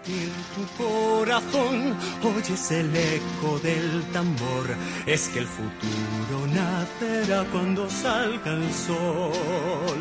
latir tu corazón, oyes el eco del tambor, es que el futuro nacerá cuando salga el sol.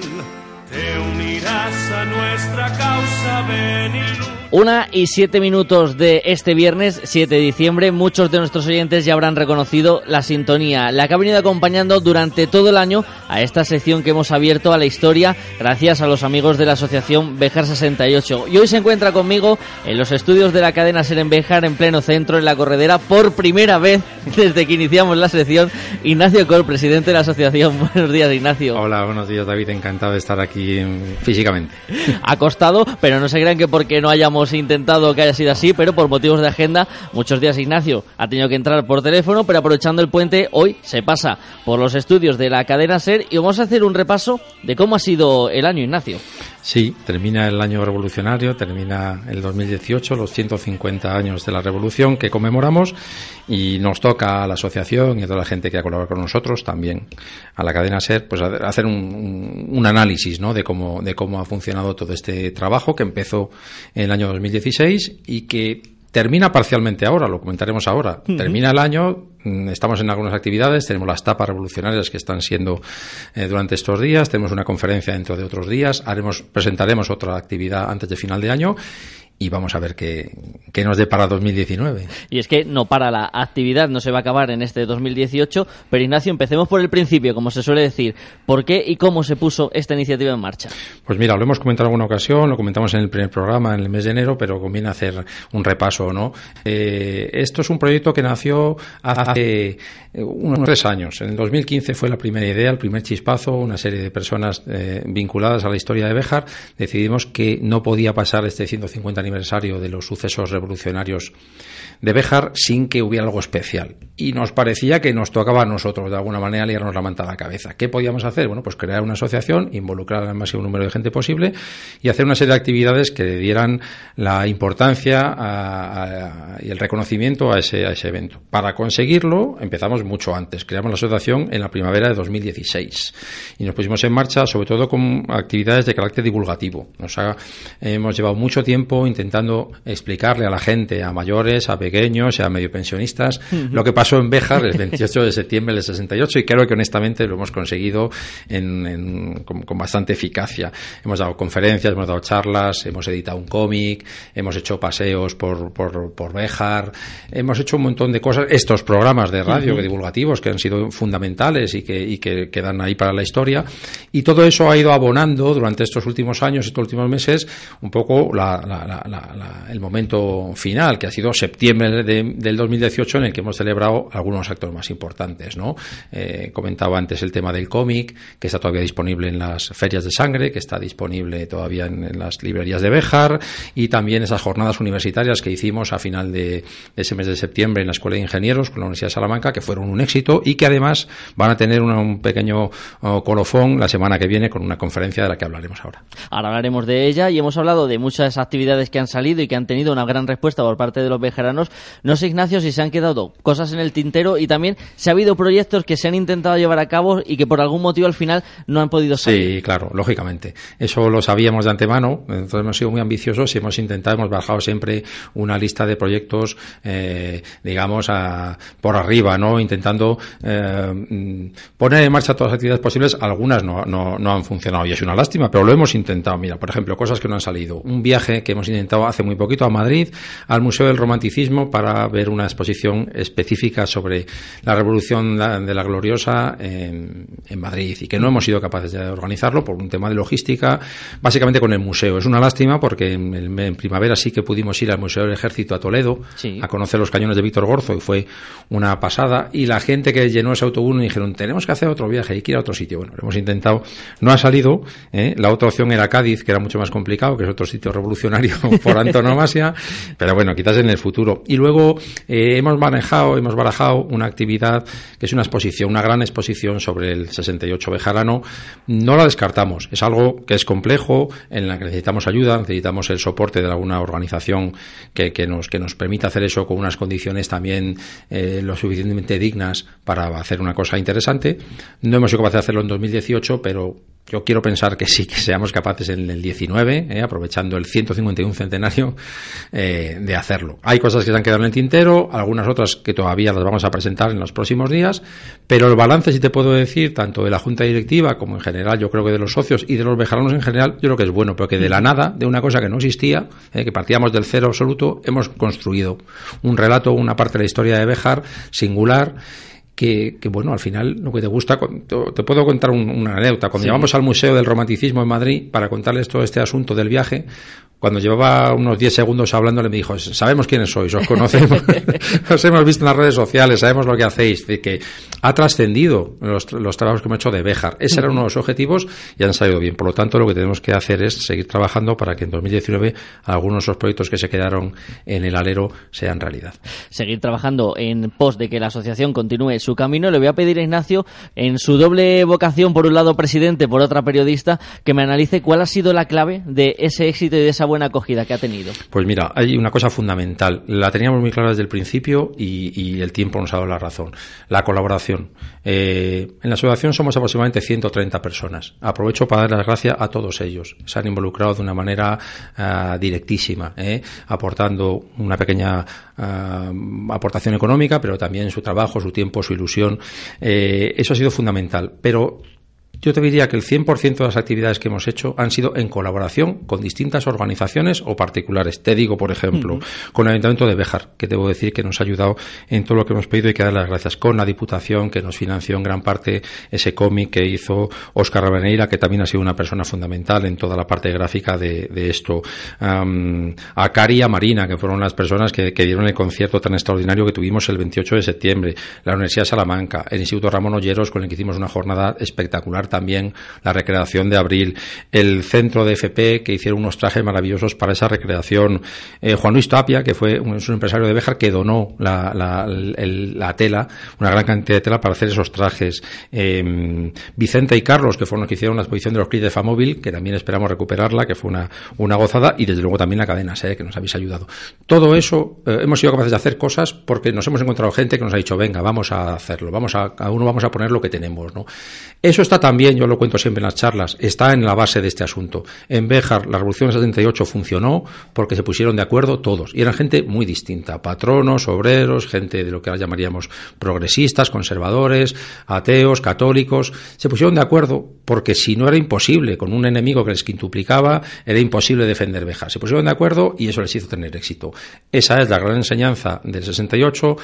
Te unirás a nuestra causa, ven y lucha. Una y siete minutos de este viernes 7 de diciembre. Muchos de nuestros oyentes ya habrán reconocido la sintonía, la que ha venido acompañando durante todo el año a esta sección que hemos abierto a la historia gracias a los amigos de la asociación Bejar 68. Y hoy se encuentra conmigo en los estudios de la cadena Ser en Bejar, en pleno centro, en la corredera, por primera vez desde que iniciamos la sección, Ignacio Col, presidente de la asociación. Buenos días, Ignacio. Hola, buenos días, David. Encantado de estar aquí físicamente. Ha costado, pero no se crean que porque no hayamos intentado que haya sido así, pero por motivos de agenda, muchos días Ignacio ha tenido que entrar por teléfono, pero aprovechando el puente, hoy se pasa por los estudios de la cadena SER y vamos a hacer un repaso de cómo ha sido el año, Ignacio. Sí, termina el año revolucionario, termina el 2018, los 150 años de la revolución que conmemoramos y nos toca a la asociación y a toda la gente que ha colaborado con nosotros, también a la cadena SER, pues hacer un, un, análisis ¿no? de, cómo, de cómo ha funcionado todo este trabajo que empezó en el año 2016 y que termina parcialmente ahora, lo comentaremos ahora. Uh -huh. Termina el año, mm, estamos en algunas actividades, tenemos las tapas revolucionarias que están siendo eh, durante estos días, tenemos una conferencia dentro de otros días, haremos, presentaremos otra actividad antes de final de año y vamos a ver qué, qué, nos depara 2019. Y es que no para la actividad, no se va a acabar en este 2018, pero Ignacio, empecemos por el principio, como se suele decir. ¿Por qué y cómo se puso esta iniciativa en marcha? Pues mira, lo hemos comentado en alguna ocasión, lo comentamos en el primer programa, en el mes de enero, pero conviene hacer un repaso, ¿no? Eh, esto es un proyecto que nació hace unos tres años. En el 2015 fue la primera idea, el primer chispazo, una serie de personas eh, vinculadas a la historia de Béjar. Decidimos que no podía pasar este 150 aniversario de los sucesos revolucionarios de Béjar sin que hubiera algo especial. Y nos parecía que nos tocaba a nosotros, de alguna manera, liarnos la manta a la cabeza. ¿Qué podíamos hacer? Bueno, pues crear una asociación, involucrar al máximo número de gente posible y hacer una serie de actividades que dieran la importancia y el reconocimiento a ese, a ese evento. Para conseguirlo, empezamos mucho antes. Creamos la asociación en la primavera de 2016 y nos pusimos en marcha, sobre todo con actividades de carácter divulgativo. Nos hemos llevado mucho tiempo intentando explicarle a la gente, a mayores, a pequeños, a medio pensionistas, uh -huh. lo que pasó en Béjar el 28 de septiembre del 68 y creo que honestamente lo hemos conseguido en, en, con, con, bastante eficacia. Hemos dado conferencias, hemos dado charlas, hemos editado un cómic, hemos hecho paseos por, por, por Béjar, hemos hecho un montón de cosas, estos programas de radio uh -huh. divulgativos que han sido fundamentales y que, y que quedan ahí para la historia y todo eso ha ido abonando durante estos últimos años, estos últimos meses, un poco la, la, la, la el momento final, que ha sido septiembre de, del 2018 en el que hemos celebrado algunos actos más importantes, ¿no? Eh, comentaba antes el tema del cómic, que está todavía disponible en las ferias de sangre, que está disponible todavía en, en las librerías de Béjar, y también esas jornadas universitarias que hicimos a final de, de, ese mes de septiembre en la Escuela de Ingenieros con la Universidad de Salamanca, que fueron un éxito y que además van a tener una, un pequeño uh, colofón la semana que viene con una conferencia de la que hablaremos ahora. Ahora hablaremos de ella y hemos hablado de muchas actividades que han salido y que han tenido una gran respuesta por parte de los bejeranos. No sé, Ignacio, si se han quedado cosas en el tintero y también si ha habido proyectos que se han intentado llevar a cabo y que por algún motivo al final no han podido salir. Sí, claro, lógicamente. Eso lo sabíamos de antemano, entonces hemos sido muy ambiciosos y hemos intentado, hemos bajado siempre una lista de proyectos, eh, digamos, a, por arriba, ¿no? Intentando eh, poner en marcha todas las actividades posibles. Algunas no, no, no han funcionado y es una lástima, pero lo hemos intentado. Mira, por ejemplo, cosas que no han salido. Un viaje que hemos intentado hace muy poquito a Madrid, al Museo del Romanticismo, para ver una exposición específica sobre la Revolución de la Gloriosa en, en Madrid y que no hemos sido capaces de organizarlo por un tema de logística, básicamente con el museo. Es una lástima porque en, en primavera sí que pudimos ir al Museo del Ejército a Toledo sí. a conocer los cañones de Víctor Gorzo y fue una pasada. Y la gente que llenó ese autobús me dijeron, tenemos que hacer otro viaje, hay que ir a otro sitio. Bueno, lo hemos intentado, no ha salido. ¿eh? La otra opción era Cádiz, que era mucho más complicado, que es otro sitio revolucionario por antonomasia, pero bueno, quizás en el futuro. Y luego eh, hemos manejado, hemos barajado una actividad que es una exposición, una gran exposición sobre el 68 bejarano. No la descartamos, es algo que es complejo, en la que necesitamos ayuda, necesitamos el soporte de alguna organización que, nos, que nos permita hacer eso con unas condiciones también eh, lo suficientemente dignas para hacer una cosa interesante. No hemos sido capaces de hacerlo en 2018, pero yo quiero pensar que sí, que seamos capaces en el 19, eh, aprovechando el 151 centenario, eh, de hacerlo. Hay cosas que se han quedado en el tintero, algunas otras que todavía las vamos a presentar en los próximos días, pero el balance, si te puedo decir, tanto de la Junta Directiva como en general, yo creo que de los socios y de los bejaranos en general, yo creo que es bueno, porque de la nada, de una cosa que no existía, eh, que partíamos del cero absoluto, hemos construido un relato, una parte de la historia de Bejar singular que, bueno, al final lo que te gusta, te, puedo contar una anécdota. Cuando llevamos al Museo del Romanticismo en Madrid para contarles todo este asunto del viaje, cuando llevaba unos 10 segundos hablándole me dijo, sabemos quiénes sois, os conocemos, os hemos visto en las redes sociales, sabemos lo que hacéis, de que ha trascendido los, trabajos que hemos hecho de Béjar. Ese era uno de los objetivos y han salido bien. Por lo tanto, lo que tenemos que hacer es seguir trabajando para que en 2019 algunos de esos proyectos que se quedaron en el alero sean realidad. Seguir trabajando en pos de que la asociación continúe su camino. Le voy a pedir a Ignacio, en su doble vocación, por un lado presidente, por otra periodista, que me analice cuál ha sido la clave de ese éxito y de esa buena acogida que ha tenido? Pues mira, hay una cosa fundamental. La teníamos muy clara desde el principio y, el tiempo nos ha dado la razón. La colaboración. Eh, en la asociación somos aproximadamente 130 personas. Aprovecho para dar las gracias a todos ellos. Se han involucrado de una manera ah, directísima, eh, aportando una pequeña ah, aportación económica, pero también su trabajo, su tiempo, su ilusión. Eh, eso ha sido fundamental. Pero yo te diría que el 100% de las actividades que hemos hecho han sido en colaboración con distintas organizaciones o particulares. Te digo, por ejemplo, con el Ayuntamiento de Béjar, que debo decir que nos ha ayudado en todo lo que hemos pedido y que dar las gracias. Con la Diputación, que nos financió en gran parte ese cómic que hizo Óscar Rabeneira, que también ha sido una persona fundamental en toda la parte gráfica de, esto. a Cari y a Marina, que fueron las personas que, dieron el concierto tan extraordinario que tuvimos el 28 de septiembre. La Universidad de Salamanca, el Instituto Ramón Olleros, con el que hicimos una jornada espectacular también la recreación de abril, el centro de FP que hicieron unos trajes maravillosos para esa recreación, eh, Juan Luis Tapia, que fue un, empresario de Béjar que donó la, la, tela, una gran cantidad de tela para hacer esos trajes, eh, Vicente y Carlos, que fueron los que hicieron la exposición de los clips de Famóvil, que también esperamos recuperarla, que fue una, una gozada, y desde luego también la cadena SE, que nos habéis ayudado. Todo eso, eh, hemos sido capaces de hacer cosas porque nos hemos encontrado gente que nos ha dicho, venga, vamos a hacerlo, vamos a, a uno vamos a poner lo que tenemos, ¿no? Eso está también yo lo cuento siempre en las charlas, está en la base de este asunto. En Béjar, la Revolución del 78 funcionó porque se pusieron de acuerdo todos. Y eran gente muy distinta. Patronos, obreros, gente de lo que ahora llamaríamos progresistas, conservadores, ateos, católicos. Se pusieron de acuerdo porque si no era imposible, con un enemigo que les quintuplicaba, era imposible defender Béjar. Se pusieron de acuerdo y eso les hizo tener éxito. Esa es la gran enseñanza del 68.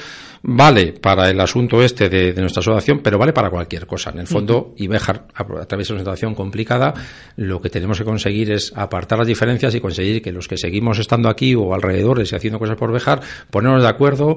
Vale para el asunto este de, nuestra asociación, pero vale para cualquier cosa. En el fondo, y Béjar a través de una situación complicada, lo que tenemos que conseguir es apartar las diferencias y conseguir que los que seguimos estando aquí o alrededores y haciendo cosas por Bejar, ponernos de acuerdo,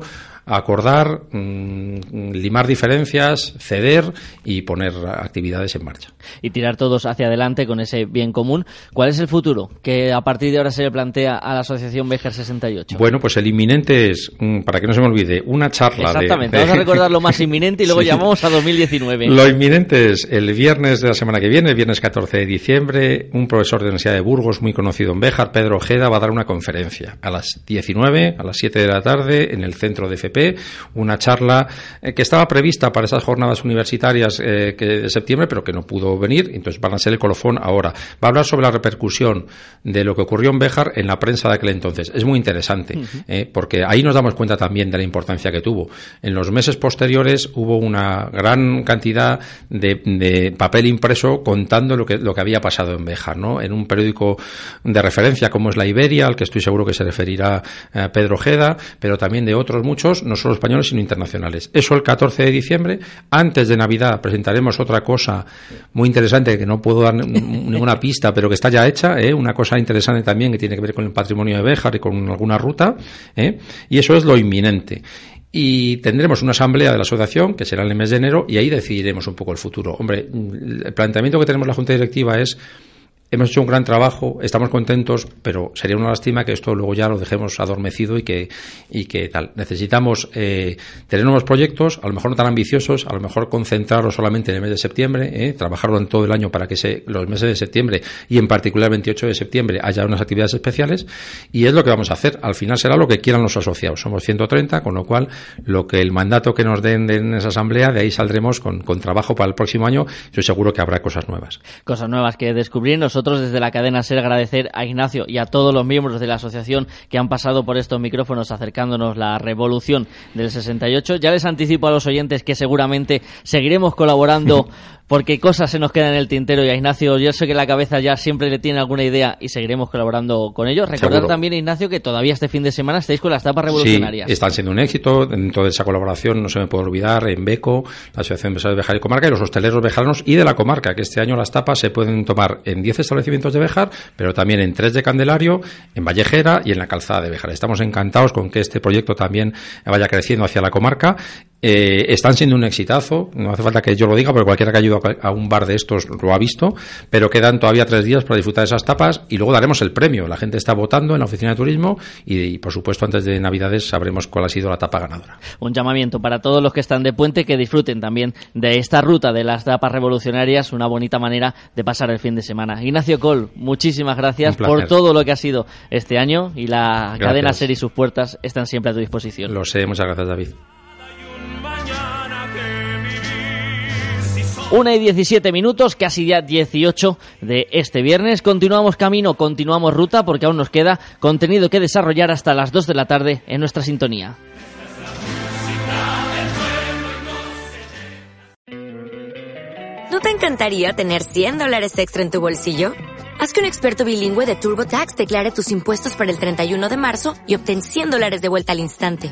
acordar, mm, limar diferencias, ceder y poner actividades en marcha. Y tirar todos hacia adelante con ese bien común. ¿Cuál es el futuro que a partir de ahora se le plantea a la Asociación Bejar 68? Bueno, pues el inminente es, mm, para que no se me olvide, una charla. Exactamente, vamos a recordar lo más inminente y luego llamamos a 2019. Lo inminente es el viernes de la semana que viene, el viernes 14 de diciembre, un profesor de la Universidad de Burgos muy conocido en Béjar, Pedro Ojeda, va a dar una conferencia a las 19, a las 7 de la tarde, en el centro de FP una charla eh, que estaba prevista para esas jornadas universitarias eh, que, de septiembre, pero que no pudo venir, entonces van a ser el colofón ahora. Va a hablar sobre la repercusión de lo que ocurrió en Béjar en la prensa de aquel entonces. Es muy interesante, eh, porque ahí nos damos cuenta también de la importancia que tuvo. En los meses posteriores hubo una gran cantidad de, papel impreso contando lo que, lo que había pasado en Béjar, ¿no? En un periódico de referencia como es La Iberia, al que estoy seguro que se referirá Pedro Ojeda, pero también de otros muchos, no solo españoles, sino internacionales. Eso el 14 de diciembre. Antes de Navidad presentaremos otra cosa muy interesante que no puedo dar ninguna pista, pero que está ya hecha. ¿eh? Una cosa interesante también que tiene que ver con el patrimonio de Béjar y con alguna ruta. ¿eh? Y eso es lo inminente y tendremos una asamblea de la asociación que será en el mes de enero y ahí decidiremos un poco el futuro. Hombre, el planteamiento que tenemos la Junta Directiva es hemos hecho un gran trabajo, estamos contentos, pero sería una lástima que esto luego ya lo dejemos adormecido y que, y que tal. Necesitamos eh, tener nuevos proyectos, a lo mejor no tan ambiciosos, a lo mejor concentrarlos solamente en el mes de septiembre, eh, trabajarlo en todo el año para que se, los meses de septiembre y en particular el 28 de septiembre haya unas actividades especiales y es lo que vamos a hacer. Al final será lo que quieran los asociados. Somos 130, con lo cual lo que el mandato que nos den en esa asamblea, de ahí saldremos con, con trabajo para el próximo año. Yo seguro que habrá cosas nuevas. Cosas nuevas que descubrir. Nosotros desde la cadena SER agradecer a Ignacio y a todos los miembros de la asociación que han pasado por estos micrófonos acercándonos la revolución del 68. Ya les anticipo a los oyentes que seguramente seguiremos colaborando porque cosas se nos quedan en el tintero y a Ignacio yo sé que la cabeza ya siempre le tiene alguna idea y seguiremos colaborando con ellos. Recordar también, Ignacio, que todavía este fin de semana estáis con las tapas revolucionarias. Sí, están siendo un éxito. Dentro de esa colaboración no se me puede olvidar en Beco, la Asociación de Empresarios de Bejar y Comarca y los hosteleros bejaranos y de la comarca, que este año las tapas se pueden tomar en 10 establecimientos de Bejar, pero también en 3 de Candelario, en Vallejera y en la calzada de Bejar. Estamos encantados con que este proyecto también vaya creciendo hacia la comarca eh, están siendo un exitazo, no hace falta que yo lo diga, porque cualquiera que ha ido a un bar de estos lo ha visto, pero quedan todavía tres días para disfrutar de esas tapas y luego daremos el premio. La gente está votando en la oficina de turismo y, por supuesto, antes de Navidades sabremos cuál ha sido la tapa ganadora. Un llamamiento para todos los que están de puente que disfruten también de esta ruta de las tapas revolucionarias, una bonita manera de pasar el fin de semana. Ignacio Col, muchísimas gracias por todo lo que ha sido este año y la cadena Ser y sus puertas están siempre a tu disposición. Lo sé, muchas gracias, David. Una y 17 minutos, casi ya 18 de este viernes. Continuamos camino, continuamos ruta porque aún nos queda contenido que desarrollar hasta las 2 de la tarde en nuestra sintonía. ¿No te encantaría tener 100 dólares extra en tu bolsillo? Haz que un experto bilingüe de TurboTax declare tus impuestos para el 31 de marzo y obtén 100 dólares de vuelta al instante.